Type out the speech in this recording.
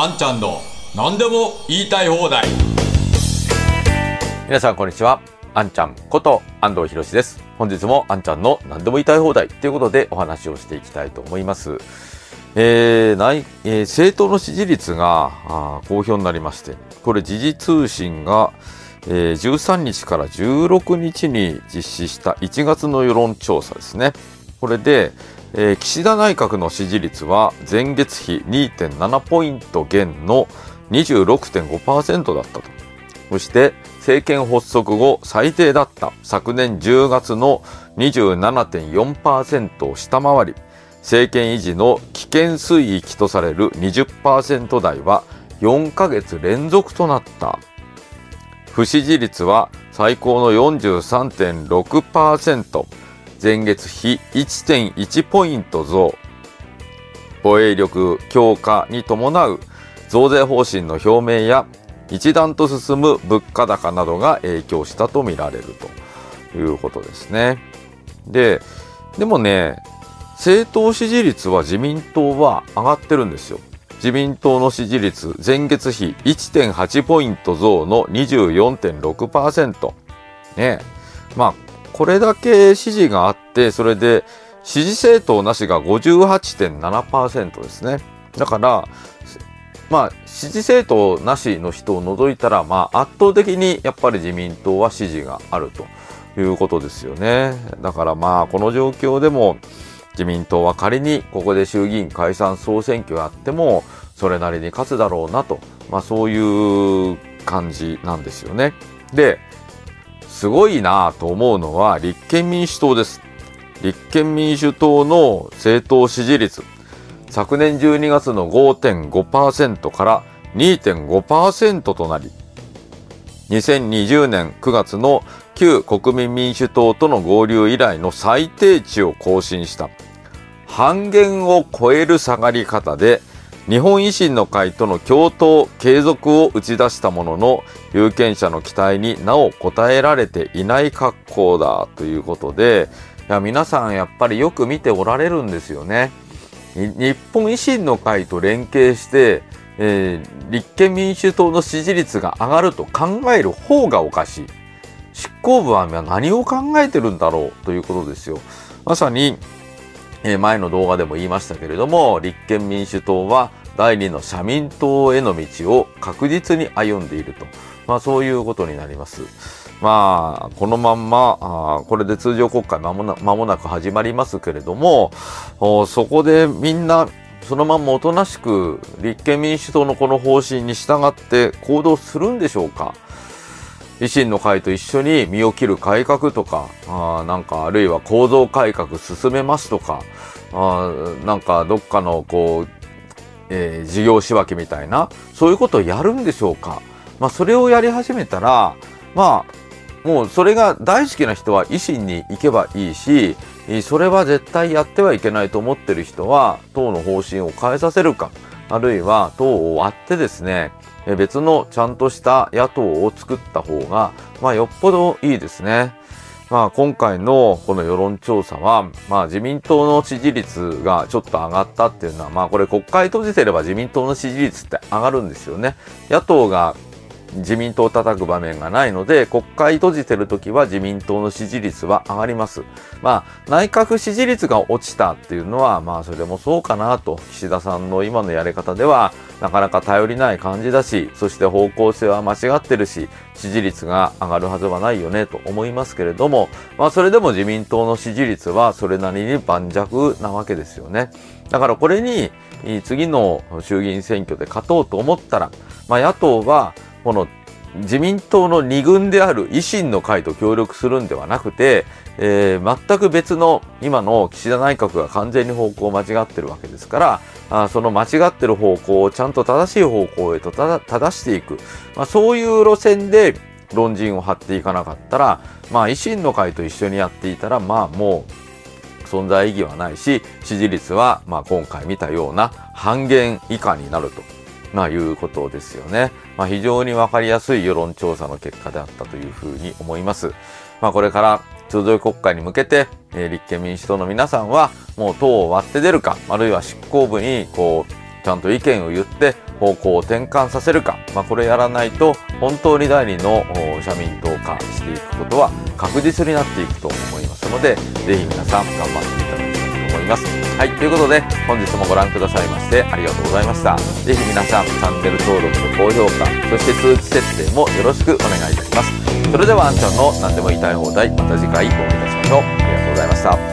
あんちゃんの何でも言いたい放題皆さんこんにちは。あんちゃんこと安藤博です。本日もあんちゃんの何でも言いたい放題ということでお話をしていきたいと思います。えー内えー政党の支持率があ公表になりまして、これ時事通信が、えー13日から16日に実施した1月の世論調査ですね。これで、えー岸田内閣の支持率は前月比2.7ポイント減の26.5%だったと。そして政権発足後最低だった昨年10月の27.4%を下回り、政権維持の危険水域とされる20%台は4ヶ月連続となった。不支持率は最高の43.6%、前月比1.1ポイント増。防衛力強化に伴う増税方針の表明や一段と進む物価高などが影響したとみられるということですね。で、でもね、政党支持率は自民党は上がってるんですよ。自民党の支持率前月比1.8ポイント増の24.6%。ねまあ、これだけ支持があって、それで支持政党なしが58.7%ですね。だから、まあ、支持政党なしの人を除いたら、まあ、圧倒的にやっぱり自民党は支持があるということですよね。だからまあ、この状況でも、自民党は仮にここで衆議院解散総選挙があっても、それなりに勝つだろうなと、まあそういう感じなんですよね。で、すごいなと思うのは立憲民主党です。立憲民主党の政党支持率。昨年12月の5.5%から2.5%となり、2020年9月の旧国民民主党との合流以来の最低値を更新した。半減を超える下がり方で、日本維新の会との共闘継続を打ち出したものの、有権者の期待になお応えられていない格好だということで、いや皆さんやっぱりよく見ておられるんですよね。日本維新の会と連携して、えー立憲民主党の支持率が上がると考える方がおかしい。執行部は何を考えてるんだろうということですよ。まさに、前の動画でも言いましたけれども、立憲民主党は第二の社民党への道を確実に歩んでいると。まあそういうことになります。まあ、このまんま、あこれで通常国会間もな間もなく始まりますけれども、そこでみんな、そのまんまおとなしく立憲民主党のこの方針に従って行動するんでしょうか維新の会と一緒に身を切る改革とか、あなんかあるいは構造改革進めますとか、あなんかどっかのこう、えー事業仕分けみたいな、そういうことをやるんでしょうか。まあそれをやり始めたら、まあもうそれが大好きな人は維新に行けばいいし、それは絶対やってはいけないと思ってる人は党の方針を変えさせるか、あるいは党を割ってですね、別のちゃんとした野党を作った方が、まあよっぽどいいですね。まあ今回のこの世論調査は、まあ自民党の支持率がちょっと上がったっていうのは、まあこれ国会閉じてれば自民党の支持率って上がるんですよね。野党が自民党を叩く場面がないので、国会閉じてる時は自民党の支持率は上がります。まあ、内閣支持率が落ちたっていうのは、まあ、それもそうかなと、岸田さんの今のやり方では、なかなか頼りない感じだし、そして方向性は間違ってるし、支持率が上がるはずはないよねと思いますけれども、まあ、それでも自民党の支持率はそれなりに盤石なわけですよね。だからこれに、次の衆議院選挙で勝とうと思ったら、まあ、野党は、この自民党の二軍である維新の会と協力するんではなくて、えー全く別の今の岸田内閣が完全に方向を間違ってるわけですから、あその間違ってる方向をちゃんと正しい方向へと正していく、まあ、そういう路線で論陣を張っていかなかったら、まあ、維新の会と一緒にやっていたら、まあもう存在意義はないし、支持率は、まあ今回見たような半減以下になると。まあいうことですよね。まあ非常にわかりやすい世論調査の結果であったというふうに思います。まあこれから通常国会に向けて、えー立憲民主党の皆さんはもう党を割って出るか、あるいは執行部にこう、ちゃんと意見を言って方向を転換させるか、まあ、これやらないと本当に第二の社民党化していくことは確実になっていくと思いますのでぜひ皆さん頑張っていただきたいと思います。はい、ということで本日もご覧くださいましてありがとうございました。是非皆さんチャンネル登録と高評価そして通知設定もよろしくお願いいたします。それではあんちゃんの何でも言いたい放題また次回お会いいたしましょう。ありがとうございました。